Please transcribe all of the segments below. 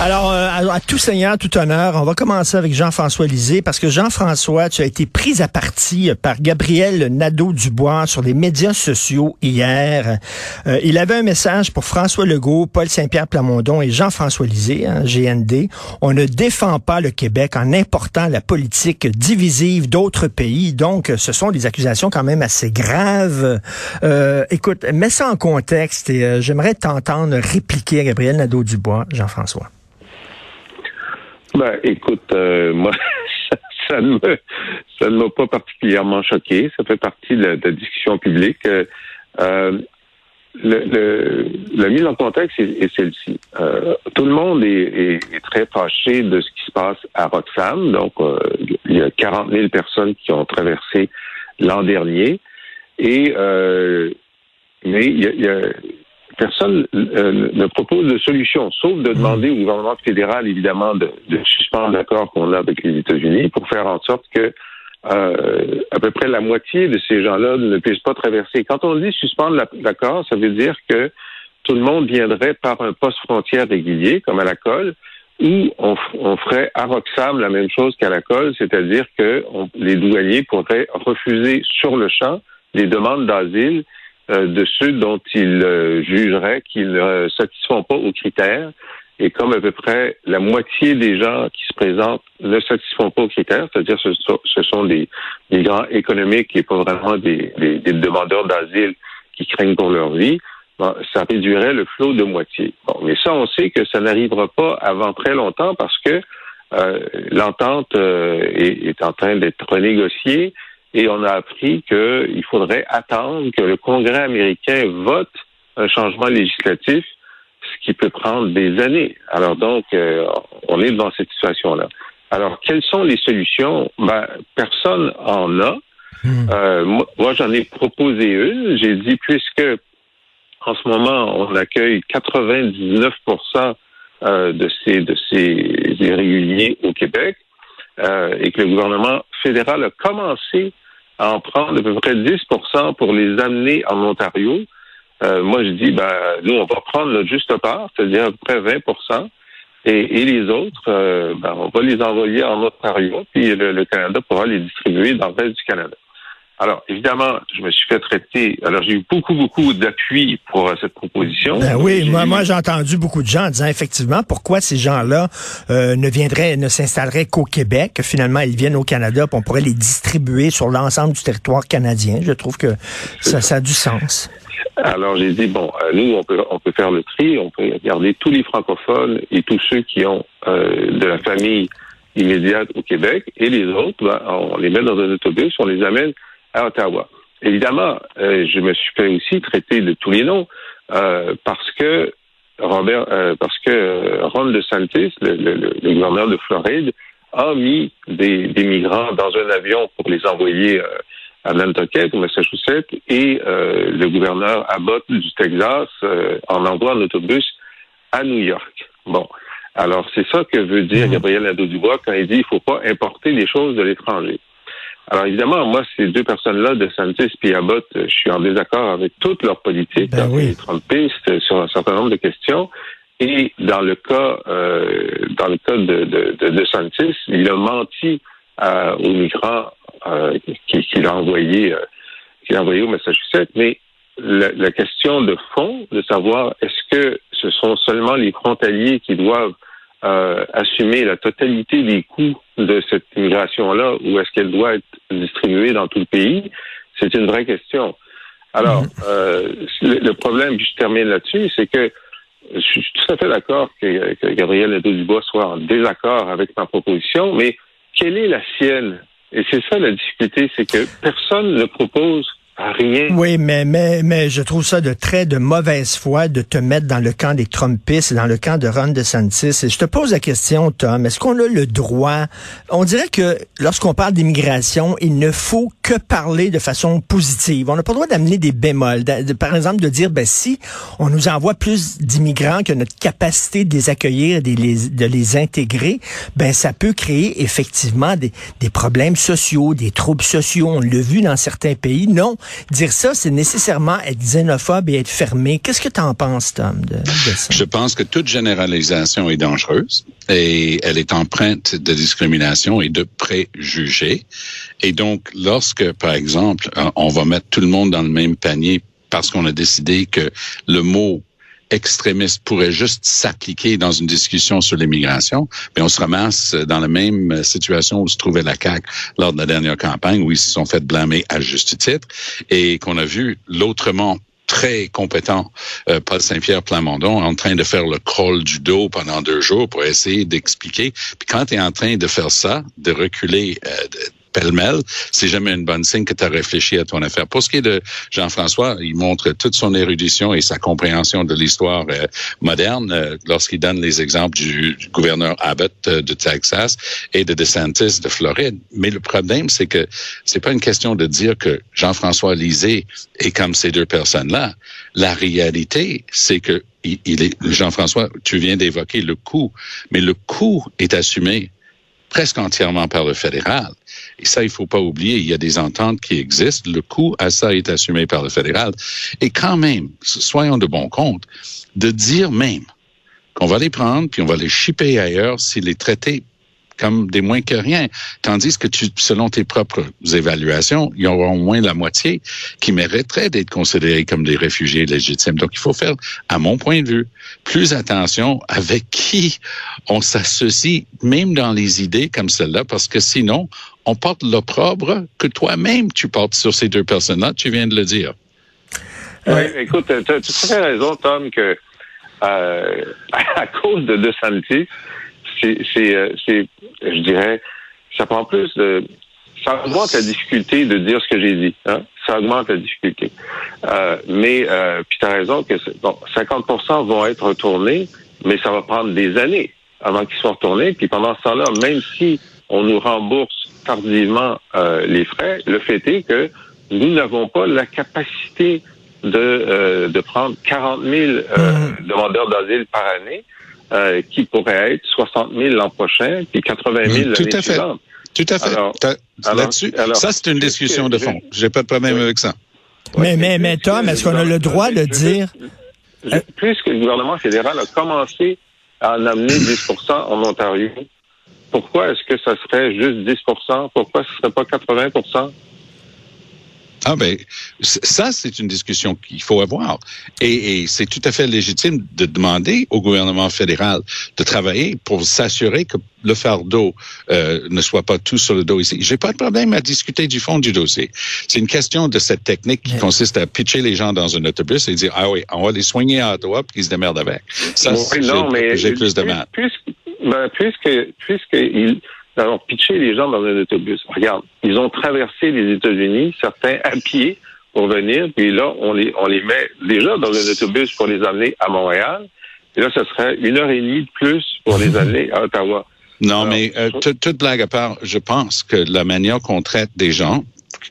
Alors, euh, à, tout seigneur, tout honneur, on va commencer avec Jean-François Lisée, parce que Jean-François, tu as été pris à partie par Gabriel Nadeau-Dubois sur les médias sociaux hier. Euh, il avait un message pour François Legault, Paul Saint-Pierre Plamondon et Jean-François Lisée, hein, GND. On ne défend pas le Québec en important la politique divisive d'autres pays. Donc, ce sont des accusations quand même assez graves. Euh, écoute, mets ça en contexte et j'aimerais t'entendre répliquer Gabriel Nadeau-Dubois, Jean-François. Ben, écoute, euh, moi, ça, ne ça ne m'a pas particulièrement choqué. Ça fait partie de la, discussion publique. Euh, euh, le, le, la mise en contexte est, celle-ci. tout le monde est, très fâché de ce qui se passe à Roxham. Donc, il y a 40 000 personnes qui ont traversé l'an dernier. Et mais il y a, personne euh, ne propose de solution, sauf de demander au gouvernement fédéral, évidemment, de, suspendre l'accord qu'on a avec les États-Unis pour faire en sorte que euh, à peu près la moitié de ces gens-là ne puissent pas traverser. Quand on dit suspendre l'accord, ça veut dire que tout le monde viendrait par un poste frontière régulier, comme à la colle, ou on, ferait à Roxham la même chose qu'à la colle, c'est-à-dire que les douaniers pourraient refuser sur le champ les demandes d'asile de ceux dont ils euh, jugeraient qu'ils ne satisfont pas aux critères. Et comme à peu près la moitié des gens qui se présentent ne satisfont pas aux critères, c'est-à-dire ce, ce sont des migrants économiques et pas vraiment des, demandeurs d'asile qui craignent pour leur vie, ça réduirait le flot de moitié. Mais ça, on sait que ça n'arrivera pas avant très longtemps parce que euh, l'entente est, est, en train d'être renégociée et on a appris qu'il faudrait attendre que le Congrès américain vote un changement législatif, ce qui peut prendre des années. Alors donc, euh, on est dans cette situation-là. Alors, quelles sont les solutions? Ben, personne en a. Hmm. Euh, moi, j'en ai proposé une. J'ai dit, puisque en ce moment, on accueille 99 euh, de ces de ces irréguliers au Québec, et que le gouvernement fédéral a commencé en prendre à peu près 10% pour les amener en Ontario. Euh, moi, je dis, ben, nous, on va prendre notre juste part, c'est-à-dire à peu près 20% et, les autres, euh, ben, on va les envoyer en Ontario, puis le, Canada pourra les distribuer dans le reste du Canada. Alors, évidemment, je me suis fait traiter. Alors, j'ai eu beaucoup, beaucoup d'appui pour euh, cette proposition. Ben oui, moi, moi j'ai entendu beaucoup de gens disant effectivement pourquoi ces gens-là euh, ne viendraient, ne s'installeraient qu'au Québec? Finalement, ils viennent au Canada, puis on pourrait les distribuer sur l'ensemble du territoire canadien. Je trouve que ça, ça a du sens. Alors j'ai dit bon, euh, nous on peut on peut faire le tri, on peut garder tous les francophones et tous ceux qui ont de la famille immédiate au Québec et les autres, ben, on les met dans un autobus, on les amène à Ottawa. Évidemment, euh, je me suis fait aussi traiter de tous les noms euh, parce que Robert, euh, parce que Ron DeSantis, le, le, le, gouverneur de Floride, a mis des, des, migrants dans un avion pour les envoyer à Nantucket, au Massachusetts, et le gouverneur Abbott du Texas en envoie un autobus à New York. Bon. Alors, c'est ça que veut dire mmh. Gabriel Nadeau-Dubois quand il dit qu'il ne faut pas importer les choses de l'étranger. Alors évidemment, moi, ces deux personnes-là, de Santis et Abbott, je suis en désaccord avec toute leur politique, ben oui. Trumpistes, sur un certain nombre de questions. Et dans le cas, euh, dans le cas de, de, de, Santis, il a menti euh, aux migrants euh, qu'il a envoyé, euh, qu'il a envoyé au Massachusetts. Mais la, la, question de fond, de savoir est-ce que ce sont seulement les frontaliers qui doivent euh, assumer la totalité des coûts de cette immigration-là ou est-ce qu'elle doit être distribuée dans tout le pays? C'est une vraie question. Alors, mhm. euh, le, problème, puis je termine là-dessus, c'est que je suis tout à fait d'accord que, que Gabriel Nadeau-Dubois soit en désaccord avec ma proposition, mais quelle est la sienne? Et c'est ça la difficulté, c'est que personne ne propose Oui, mais, mais, mais je trouve ça de très de mauvaise foi de te mettre dans le camp des Trumpistes dans le camp de Ron DeSantis. Et je te pose la question, Tom, est-ce qu'on a le droit? On dirait que lorsqu'on parle d'immigration, il ne faut que parler de façon positive. On n'a pas le droit d'amener des bémols. par exemple, de dire, ben si on nous envoie plus d'immigrants que notre capacité de les accueillir, de les, de les intégrer, ben ça peut créer effectivement des, des problèmes sociaux, des troubles sociaux. On l'a vu dans certains pays. Non, dire ça, c'est nécessairement être xénophobe et être fermé. Qu'est-ce que tu en penses, Tom, de, ça? Je pense que toute généralisation est dangereuse et elle est empreinte de discrimination et de préjugés. Et donc, lorsque, par exemple, on va mettre tout le monde dans le même panier parce qu'on a décidé que le mot extrémiste pourrait juste s'appliquer dans une discussion sur l'immigration, mais on se ramasse dans la même situation où se trouvait la CAQ lors de la dernière campagne, où ils se sont fait blâmer à juste titre, et qu'on a vu l'autrement très compétent euh, Paul Saint-Pierre Plamondon en train de faire le crawl du dos pendant deux jours pour essayer d'expliquer. Puis quand tu es en train de faire ça, de reculer, euh, pêle-mêle, c'est jamais une bonne signe que tu as réfléchi à ton affaire. Pour ce qui est de Jean-François, il montre toute son érudition et sa compréhension de l'histoire euh, moderne euh, lorsqu'il donne les exemples du, gouverneur Abbott euh, de Texas et de DeSantis de Floride. Mais le problème, c'est que c'est pas une question de dire que Jean-François Lisée est comme ces deux personnes-là. La réalité, c'est que il est Jean-François, tu viens d'évoquer le coût, mais le coût est assumé presque entièrement par le fédéral. Et ça, il faut pas oublier, il y a des ententes qui existent. Le coût à ça est assumé par le fédéral. Et quand même, soyons de bon compte, de dire même qu'on va les prendre puis on va les shipper ailleurs si les traités comme des moins que rien. Tandis que tu, selon tes propres évaluations, il y aura au moins la moitié qui mériteraient d'être considérés comme des réfugiés légitimes. Donc, il faut faire, à mon point de vue, plus attention avec qui on s'associe, même dans les idées comme celle-là, parce que sinon, on porte l'opprobre que toi-même tu portes sur ces deux personnes-là. Tu viens de le dire. Oui, écoute, tu as tout à fait raison, Tom, que euh, à cause de DeSantis, c'est, euh, c'est, je dirais, ça prend plus de, ça augmente la difficulté de dire ce que j'ai dit. Hein? Ça augmente la difficulté. Euh, mais, euh, puis tu as raison que bon, 50 vont être retournés, mais ça va prendre des années avant qu'ils soient retournés. Puis pendant ce temps-là, même si on nous rembourse tardivement euh, les frais, le fait est que nous n'avons pas la capacité de, euh, de prendre 40 000 euh, mmh. demandeurs d'asile par année. Euh, qui pourrait être 60 000 l'an prochain, puis 80 000 l'année Tout à fait. Tout à fait. Là-dessus, ça, c'est une discussion de fond. J'ai pas de problème avec ça. Mais, mais, mais Tom, est-ce qu'on a le droit de dire... Puisque le gouvernement fédéral a commencé à en amener 10% en Ontario, pourquoi est-ce que ça serait juste 10% Pourquoi ce serait pas 80 ah ben, ça, c'est une discussion qu'il faut avoir. Et, et c'est tout à fait légitime de demander au gouvernement fédéral de travailler pour s'assurer que le fardeau euh, ne soit pas tout sur le dos ici. J'ai pas de problème à discuter du fond du dossier. C'est une question de cette technique qui consiste à pitcher les gens dans un autobus et dire, ah oui, on va les soigner à Ottawa puis ils se démerdent avec. Ça, j'ai plus de mal. Puisque, ben, puisque, puisque il, alors, pitcher les gens dans un autobus. Regarde, ils ont traversé les États-Unis, certains à pied pour venir, puis là, on les, on les met déjà dans un autobus pour les amener à Montréal. Et là, ce serait une heure et demie de plus pour les amener à Ottawa. Non, mais euh, toute blague à part, je pense que la manière qu'on traite des gens,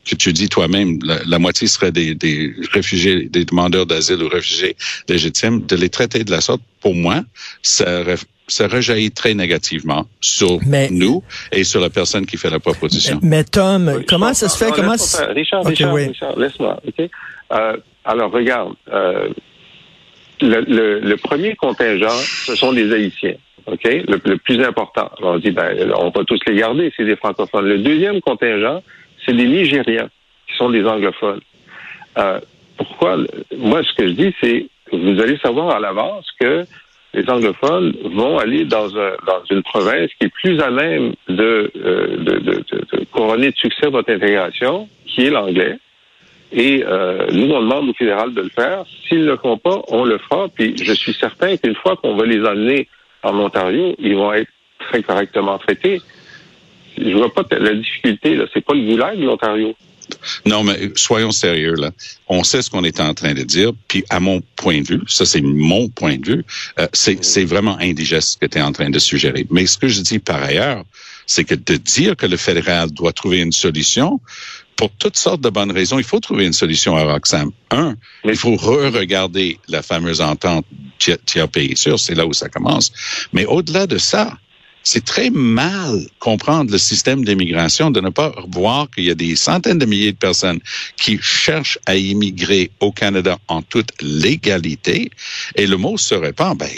que tu dis toi-même, la, moitié serait des, des, réfugiés, des demandeurs d'asile ou réfugiés légitimes, de les traiter de la sorte, pour moi, ça, ça rejaillit très négativement sur nous et sur la personne qui fait la proposition. Mais, Tom, comment ça se fait? comment Richard, Richard, Richard laisse-moi. Euh, alors, regarde, euh, le, le, premier contingent, ce sont les Haïtiens. OK? Le, plus important. on dit, ben, on va tous les garder, c'est des francophones. Le deuxième contingent, c'est des Nigériens, qui sont des anglophones. Euh, pourquoi? Moi, ce que je dis, c'est, vous allez savoir à l'avance que les anglophones vont aller dans, un, dans une province qui est plus à même de, euh, de, de, de, couronner de succès votre intégration, qui est l'anglais. Et euh, nous, on demande au fédéral de le faire. S'ils ne le font pas, on le fera. Puis je suis certain qu'une fois qu'on va les emmener en Ontario, ils vont être très correctement traités. Je vois pas la difficulté. Là, c'est pas le goulag de l'Ontario. Non, mais soyons sérieux là. On sait ce qu'on est en train de dire, puis à mon point de vue, ça c'est mon point de vue, euh, c'est vraiment indigeste ce que tu es en train de suggérer. Mais ce que je dis par ailleurs, c'est que de dire que le fédéral doit trouver une solution, pour toutes sortes de bonnes raisons, il faut trouver une solution à Roxham. Un, il faut re-regarder la fameuse entente tiers pays sûr, c'est là où ça commence. Mais au-delà de ça, c'est très mal comprendre le système d'immigration, de ne pas voir qu'il y a des centaines de milliers de personnes qui cherchent à immigrer au Canada en toute légalité. Et le mot se répand, ben,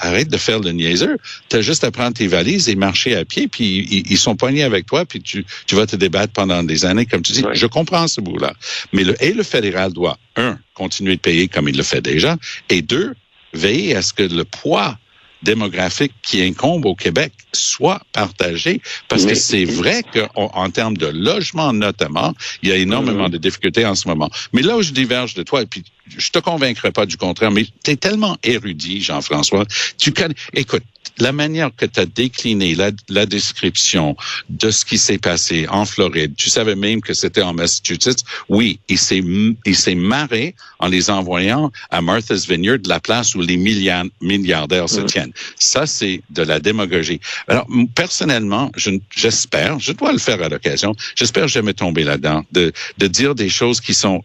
arrête de faire le niaiseur. Tu as juste à prendre tes valises et marcher à pied, puis ils, sont poignés avec toi, puis tu, tu vas te débattre pendant des années, comme tu dis. Je comprends ce bout-là. Mais le, et le fédéral doit, un, continuer de payer comme il le fait déjà, et deux, veiller à ce que le poids démographique qui incombe au Québec soit partagé, parce que c'est vrai qu'en termes de logement notamment, il y a énormément de difficultés en ce moment. Mais là où je diverge de toi, et puis je te convaincrai pas du contraire, mais tu es tellement érudit, Jean-François, tu connais, écoute, la manière que tu as décliné la, la, description de ce qui s'est passé en Floride, tu savais même que c'était en Massachusetts. Oui, il s'est il s'est marré en les envoyant à Martha's Vineyard, la place où les milliardaires se tiennent. Ça, c'est de la démagogie. Alors, personnellement, j'espère, je, je dois le faire à l'occasion, j'espère jamais tomber là-dedans, de, de dire des choses qui sont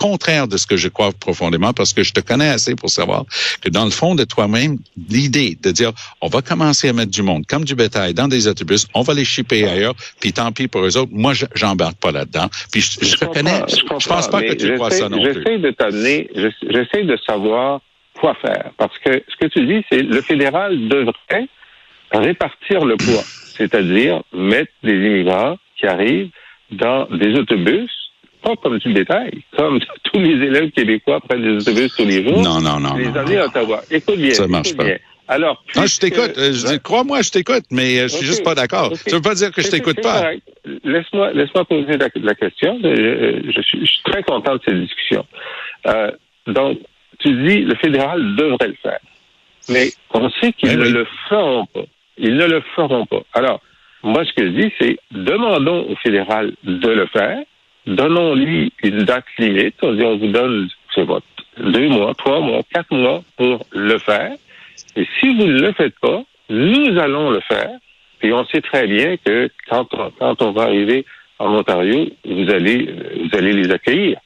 contraire de ce que je crois profondément parce que je te connais assez pour savoir que dans le fond de toi-même, l'idée de dire on va commencer à mettre du monde comme du bétail dans des autobus, on va les shipper ailleurs, puis tant pis pour eux autres, moi j'embarque pas là-dedans. Puis je, je, je, pense pas que tu crois ça non plus. J'essaie de t'amener, j'essaie de savoir quoi faire parce que ce que tu dis, c'est le fédéral devrait répartir le poids, c'est-à-dire mettre des immigrants qui arrivent dans des autobus pas comme du détail, comme tous les élèves québécois prennent des autobus tous les jours. Non, non, non. Les amener à Ottawa. Écoute bien. Ça marche pas. Bien. Alors, non, je t'écoute. Euh, crois-moi, je t'écoute, mais euh, je suis juste pas d'accord. Ça veut pas dire que je t'écoute pas? Laisse-moi, laisse-moi poser la, question. Euh, je, suis, je, suis, très content de cette discussion. Euh, donc, tu dis le fédéral devrait le faire, mais on sait qu'ils ben ne le feront pas. Ils ne le feront pas. Alors, moi, ce que je dis, c'est demandons au fédéral de le faire donnons-lui une date limite. On vous donne, deux mois, trois mois, quatre mois pour le faire. Et si vous ne le faites pas, nous allons le faire. Et on sait très bien que quand on, quand on va arriver en Ontario, vous allez, vous allez les accueillir.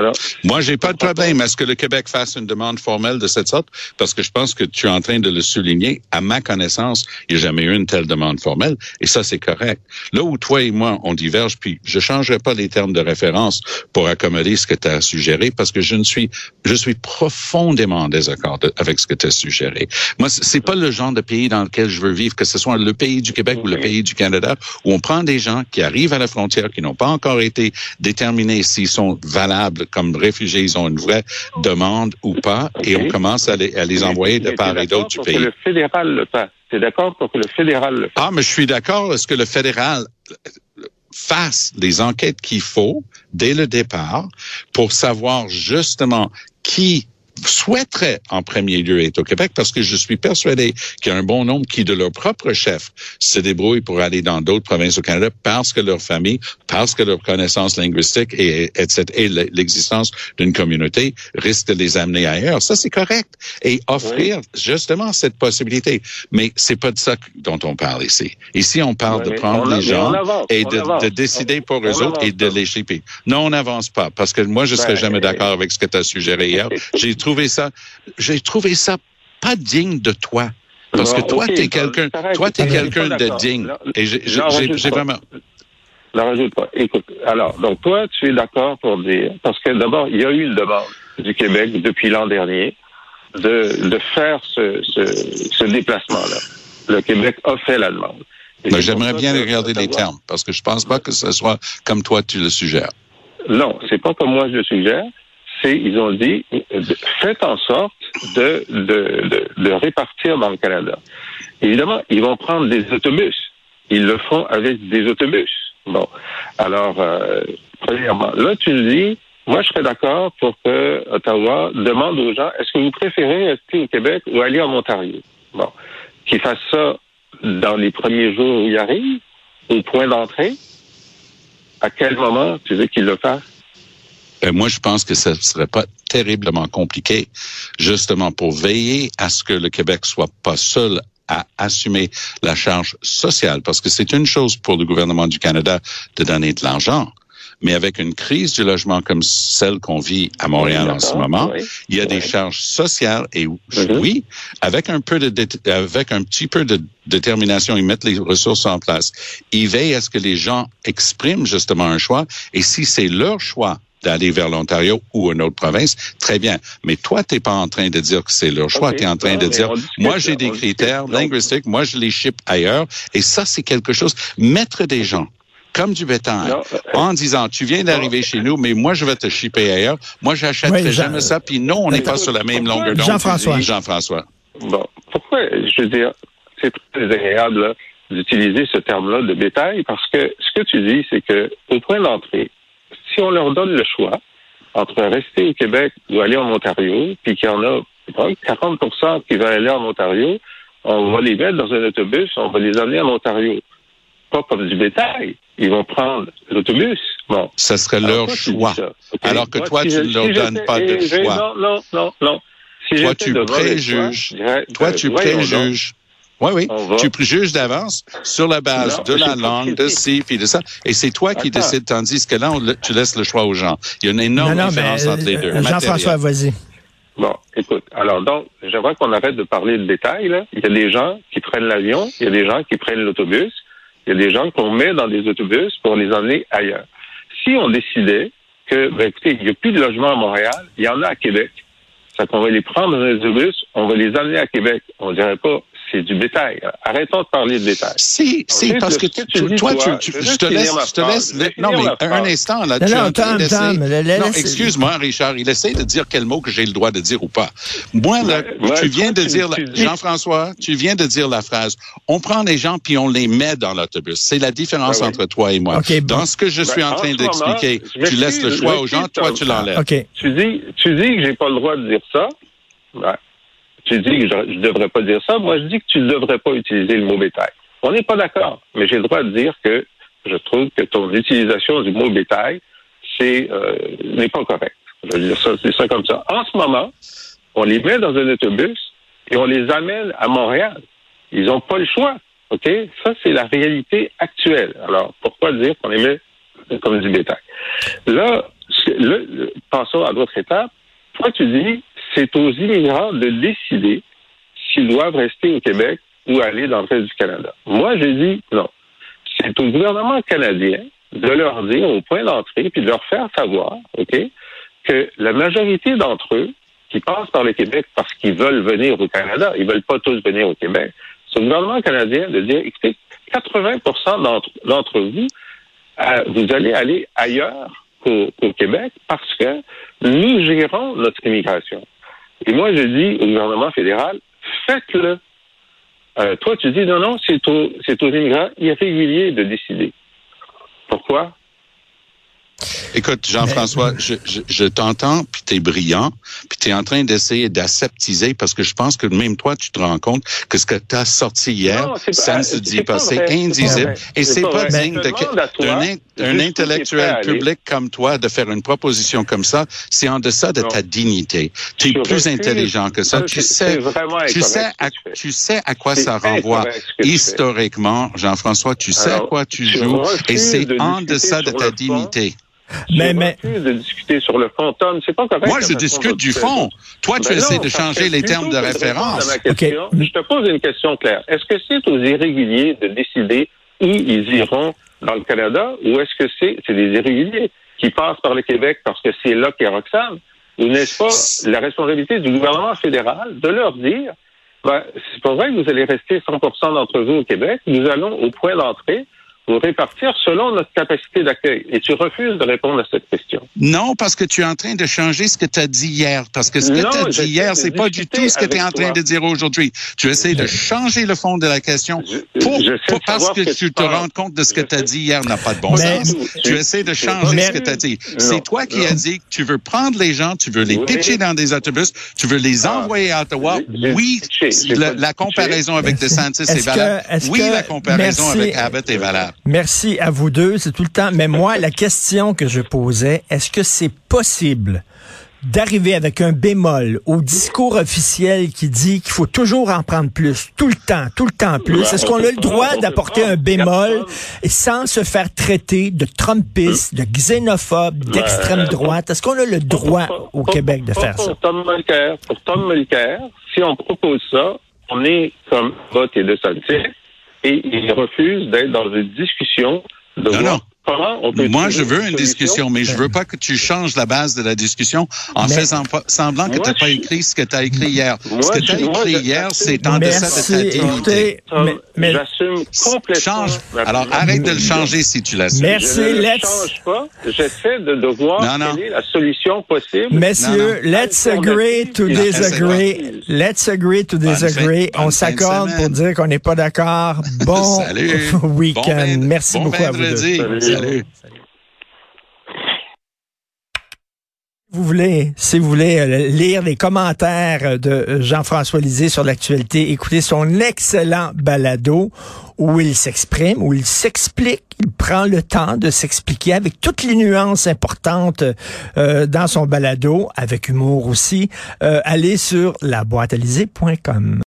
Alors, Moi, j'ai pas de problème à ce que le Québec fasse une demande formelle de cette sorte, parce que je pense que tu es en train de le souligner. À ma connaissance, il n'y a jamais eu une telle demande formelle, et ça, c'est correct. Là où toi et moi, on diverge, puis je changerai pas les termes de référence pour accommoder ce que tu as suggéré, parce que je ne suis, je suis profondément en désaccord avec ce que tu as suggéré. Moi, c'est pas le genre de pays dans lequel je veux vivre, que ce soit le pays du Québec ou le pays du Canada, où on prend des gens qui arrivent à la frontière, qui n'ont pas encore été déterminés s'ils sont valables comme réfugiés, ils ont une vraie demande ou pas, et on commence à les, à les envoyer de part et d'autre du pays. Que le fédéral le fasse? C'est d'accord pour que le fédéral le fasse. Ah, mais je suis d'accord. Est-ce que le fédéral fasse les enquêtes qu'il faut dès le départ pour savoir justement qui souhaiterait en premier lieu être au Québec parce que je suis persuadé qu'il y a un bon nombre qui, de leur propre chef, se débrouillent pour aller dans d'autres provinces au Canada parce que leur famille, parce que leur connaissance linguistique et, etc., et l'existence d'une communauté risque de les amener ailleurs. Ça, c'est correct. Et offrir justement cette possibilité. Mais c'est pas de ça dont on parle ici. Ici, on parle de prendre les gens et de, de, décider pour eux autres et de les shipper. Non, on n'avance pas parce que moi, je serais ben, jamais d'accord avec ce que tu as suggéré hier. J'ai trouvé ça, j'ai trouvé ça pas digne de toi. Parce que toi, tu es quelqu'un, toi, t'es quelqu'un de digne. Et j'ai vraiment. Ne rajoute pas. Écoute, alors, donc toi, tu es d'accord pour dire, parce que d'abord, il y a eu une demande du Québec depuis l'an dernier de, de faire ce, ce, ce déplacement-là. Le Québec a fait la demande. Mais j'aimerais bien regarder les termes, parce que je pense pas que ce soit comme toi tu le suggères. Non, c'est pas comme moi je le suggère c'est, ils ont dit, faites en sorte de, de, de, répartir dans le Canada. Évidemment, ils vont prendre des autobus. Ils le font avec des autobus. Bon. Alors, euh, premièrement, là, tu le dis, moi, je serais d'accord pour que Ottawa demande aux gens, est-ce que vous préférez rester au Québec ou aller en Ontario? Bon. Qu'ils fassent ça dans les premiers jours où ils arrivent, au point d'entrée, à quel moment tu veux qu'il le fasse? Ben, moi, je pense que ce serait pas terriblement compliqué, justement pour veiller à ce que le Québec soit pas seul à assumer la charge sociale, parce que c'est une chose pour le gouvernement du Canada de donner de l'argent, mais avec une crise du logement comme celle qu'on vit à Montréal en ce moment, oui. il y a des charges sociales et Mhm. oui, avec un peu de avec un petit peu de détermination, ils mettent les ressources en place. Ils veillent à ce que les gens expriment justement un choix et si c'est leur choix d'aller vers l'Ontario ou une autre province, très bien. Mais toi, tu n'es pas en train de dire que c'est leur choix. Ok, Tu es en train de mais dire, moi, j'ai des critères linguistiques, moi, je les ship ailleurs. Et ça, c'est quelque chose. Mettre des gens comme du bétail Non, euh, en disant, tu viens d'arriver chez nous, mais moi, je vais te shipper ailleurs. Moi, j'achèterai Oui, jamais ça. Puis non, on n'est pas sur la même longueur d'onde. Jean-François? Jean-François. Bon, pourquoi, je veux dire, c'est très désagréable là, d'utiliser ce terme-là de bétail parce que ce que tu dis, c'est que au point d'entrée, si on leur donne le choix entre rester au Québec ou aller en Ontario, puis qu'il y en a je sais pas, 40 qui veulent aller en Ontario, on va les mettre dans un autobus, on va les amener en Ontario. Pas comme du bétail. Ils vont prendre l'autobus. Bon. Ça serait Alors, leur toi, choix. Alors que Moi, toi, si tu ne leur si donnes pas de choix. Non, non, non, non. Si Toi, tu préjuges. choix, je dirais, Toi, ben, tu préjuges. Oui, oui. Va- Tu préjuges d'avance sur la base Non, de la langue, de ci, puis de ça. Et c'est toi qui décides, tandis que là, on tu laisses le choix aux gens. Il y a une énorme non, non, différence mais, entre les deux. euh, Jean-François, vas-y. Bon, écoute, alors donc, j'aimerais qu'on arrête de parler de détails. Là. Il y a des gens qui prennent l'avion, il y a des gens qui prennent l'autobus, il y a des gens qu'on met dans des autobus pour les emmener ailleurs. Si on décidait que, ben, écoutez, il n'y a plus de logement à Montréal, il y en a à Québec, ça qu'on va les prendre dans un autobus, on va les amener à Québec. On dirait pas, c'est du bétail. Arrêtons de parler de détail. Si, si, parce que ce que tu, tu dis, toi, toi, tu, je te laisse, je te laisse, non, mais ma un phrase. instant, là, Non, tu es non, en train Tom, Non, excuse-moi, Richard, il essaie de dire quel mot que j'ai le droit de dire ou pas. Moi, là, Ouais, ouais, tu viens toi, de tu- dire, Jean-François, tu viens de dire la phrase, on prend les gens puis on les met dans l'autobus. C'est la différence Ben entre toi et moi. Bon. Dans ce que je suis Ben, en train d'expliquer, tu laisses le choix aux gens, toi, tu l'enlèves. Tu dis, tu dis que j'ai pas le droit de dire ça. Tu dis que je, je devrais pas dire ça. Moi, je dis que tu ne devrais pas utiliser le mot bétail. On n'est pas d'accord, mais j'ai le droit de dire que je trouve que ton utilisation du mot bétail, c'est euh, n'est pas correct. Je veux dire ça, c'est ça comme ça. En ce moment, on les met dans un autobus et on les amène à Montréal. Ils n'ont pas le choix. OK? Ça, c'est la réalité actuelle. Alors, pourquoi dire qu'on les met comme du bétail? Là, passons à l'autre étape. Toi, tu dis, c'est aux immigrants de décider s'ils doivent rester au Québec ou aller dans le reste du Canada. Moi, je dis non. C'est au gouvernement canadien de leur dire au point d'entrée, puis de leur faire savoir, OK, que la majorité d'entre eux qui passent par le Québec parce qu'ils veulent venir au Canada, ils veulent pas tous venir au Québec, c'est au gouvernement canadien de dire, écoutez, 80 d'entre vous, euh, vous allez aller ailleurs qu'au Québec parce que nous gérons notre immigration. Et moi, je dis au gouvernement fédéral, faites-le. Euh, toi, tu dis non, non, c'est aux, aux immigrants irréguliers de décider. Pourquoi? Écoute, Jean-François, je, je, je t'entends, puis t'es brillant, puis t'es en train d'essayer d'aseptiser, parce que je pense que même toi, tu te rends compte que ce que t'as sorti hier, Non, c'est ça ne se dit pas, c'est indisible, et c'est pas pas digne d'un intellectuel aller. public comme toi de faire une proposition comme ça, c'est en deçà de Non. ta dignité. Tu es Je plus refuse. intelligent que ça. Tu sais, tu sais, à, tu sais à quoi ça renvoie historiquement, Jean-François. Tu sais à quoi tu joues, et c'est en deçà de ta dignité. Mais- je mais- de discuter sur le fond, Tom. C'est pas correct. Moi, je discute du fond. Toi, tu Ben essaies non, de changer les termes de référence. à ma question, OK. Je te pose une question claire. Est-ce que c'est aux irréguliers de décider où ils iront dans le Canada ou est-ce que c'est c'est des irréguliers qui passent par le Québec parce que c'est là qu'est Roxane? Ou n'est-ce pas la responsabilité du gouvernement fédéral de leur dire ben, c'est pas vrai que vous allez rester 100% d'entre vous au Québec. Nous allons au point d'entrée vous répartir selon notre capacité d'accueil. Et tu refuses de répondre à cette question. Non, parce que tu es en train de changer ce que tu as dit hier. Parce que ce que tu as dit hier, c'est pas du tout ce que tu es en train toi. de dire aujourd'hui. Tu essaies de changer le fond de la question Je- pour, parce que tu te rends compte de ce que tu as dit hier n'a pas de bon Mais- sens. Tu essaies de changer Mais- ce que tu as dit. C'est toi qui non. as dit que tu veux prendre les gens, tu veux les Oui. pitcher dans des autobus, tu veux les Ah. envoyer à Ottawa. Oui, la, comparaison avec DeSantis est valable. Oui, la comparaison avec Abbott est valable. Merci à vous deux, c'est tout le temps. Mais moi, la question que je posais, est-ce que c'est possible d'arriver avec un bémol au discours officiel qui dit qu'il faut toujours en prendre plus, tout le temps, tout le temps plus? Est-ce qu'on a le droit d'apporter un bémol sans se faire traiter de trumpiste, de xénophobe, d'extrême droite? Est-ce qu'on a le droit au Québec de faire ça? Pour Tom Mulcair, pour Tom Mulcair, si on propose ça, on est comme vote et de santé et il refuse d'être dans une discussion de Non, voir non. Comment on peut Moi, je veux une discussion, mais je veux pas que tu changes la base de la discussion en Mais- faisant semblant que tu n'as pas écrit ce que tu as écrit hier. Moi, ce que tu as moi, écrit hier, c'est en deçà de ta dignité. Mais- mais- j'assume complètement. Change. Alors, arrête de le changer si tu l'assumes. Merci. Je ne le let's- change pas. J'essaie de, de voir Non, non. quelle est la solution possible. Messieurs, Non, let's agree to disagree. Let's agree to disagree. On s'accorde pour dire qu'on n'est pas d'accord. Bon week-end. Merci bon beaucoup à vous deux. Vendredi. Salut. Salut. vous voulez, si vous voulez euh, lire les commentaires de Jean-François Lisée sur l'actualité, écoutez son excellent balado où il s'exprime, où il s'explique, il prend le temps de s'expliquer avec toutes les nuances importantes euh, dans son balado, avec humour aussi. Euh, allez sur laboîtealisée.com.